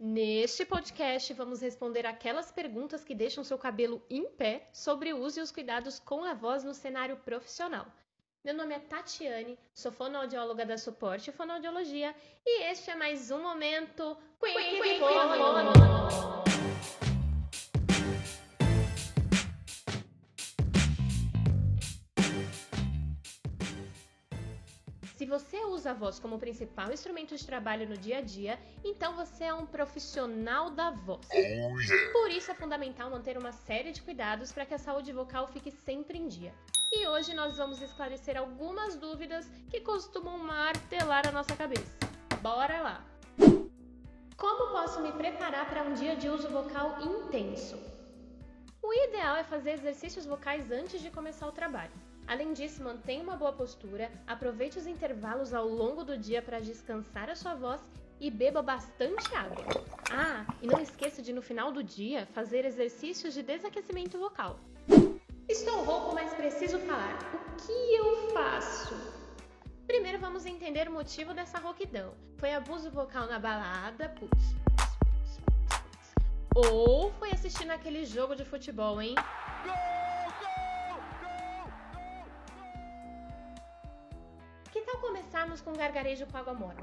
Neste podcast, vamos responder aquelas perguntas que deixam seu cabelo em pé sobre o uso e os cuidados com a voz no cenário profissional. Meu nome é Tatiane, sou fonoaudióloga da Suporte Fonoaudiologia e este é mais um momento Quick Fono. Se você usa a voz como principal instrumento de trabalho no dia a dia, então você é um profissional da voz. Por isso é fundamental manter uma série de cuidados para que a saúde vocal fique sempre em dia. E hoje nós vamos esclarecer algumas dúvidas que costumam martelar a nossa cabeça. Bora lá! Como posso me preparar para um dia de uso vocal intenso? O ideal é fazer exercícios vocais antes de começar o trabalho. Além disso, mantenha uma boa postura, aproveite os intervalos ao longo do dia para descansar a sua voz e beba bastante água. Ah, e não esqueça de no final do dia fazer exercícios de desaquecimento vocal. Estou rouco, mas preciso falar. O que eu faço? Primeiro vamos entender o motivo dessa rouquidão. Foi abuso vocal na balada, putz. Ou foi assistindo aquele jogo de futebol, hein? Que com gargarejo com água morna?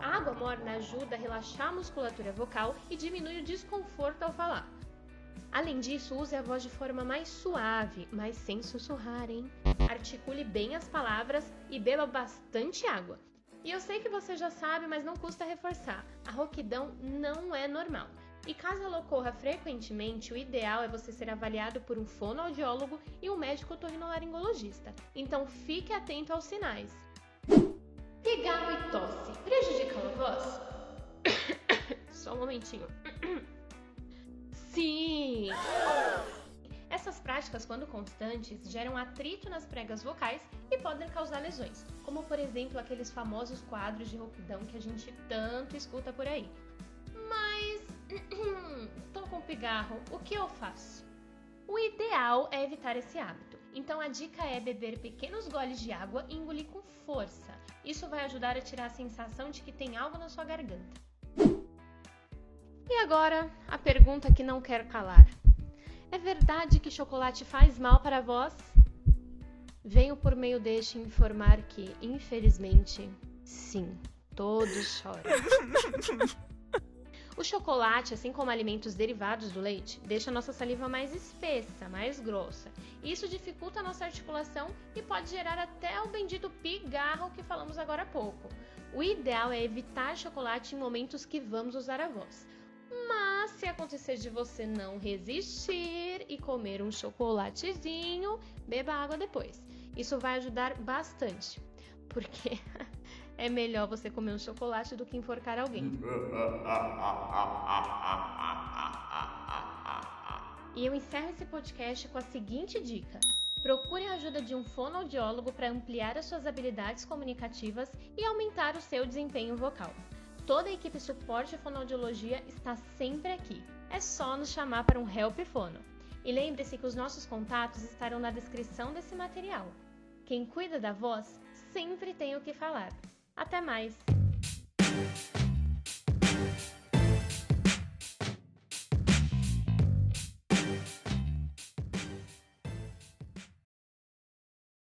A água morna ajuda a relaxar a musculatura vocal e diminui o desconforto ao falar. Além disso, use a voz de forma mais suave, mas sem sussurrar, hein? Articule bem as palavras e beba bastante água. E eu sei que você já sabe, mas não custa reforçar: a rouquidão não é normal. E caso ela ocorra frequentemente, o ideal é você ser avaliado por um fonoaudiólogo e um médico otorrinolaringologista. Então fique atento aos sinais. Um momentinho. Sim! Essas práticas, quando constantes, geram atrito nas pregas vocais e podem causar lesões, como por exemplo aqueles famosos quadros de rouquidão que a gente tanto escuta por aí. Mas tô com pigarro, o que eu faço? O ideal é evitar esse hábito. Então a dica é beber pequenos goles de água e engolir com força. Isso vai ajudar a tirar a sensação de que tem algo na sua garganta. E agora, a pergunta que não quer calar. É verdade que chocolate faz mal para a voz? Venho por meio deste informar que, infelizmente, sim, todos choram. O chocolate, assim como alimentos derivados do leite, deixa a nossa saliva mais espessa, mais grossa. Isso dificulta a nossa articulação e pode gerar até o bendito pigarro que falamos agora há pouco. O ideal é evitar chocolate em momentos que vamos usar a voz. Mas se acontecer de você não resistir e comer um chocolatezinho, beba água depois. Isso vai ajudar bastante, porque é melhor você comer um chocolate do que enforcar alguém. E eu encerro esse podcast com a seguinte dica: procure a ajuda de um fonoaudiólogo para ampliar as suas habilidades comunicativas e aumentar o seu desempenho vocal. Toda a equipe suporte fonoaudiologia está sempre aqui. É só nos chamar para um Help Fono. E lembre-se que os nossos contatos estarão na descrição desse material. Quem cuida da voz sempre tem o que falar. Até mais!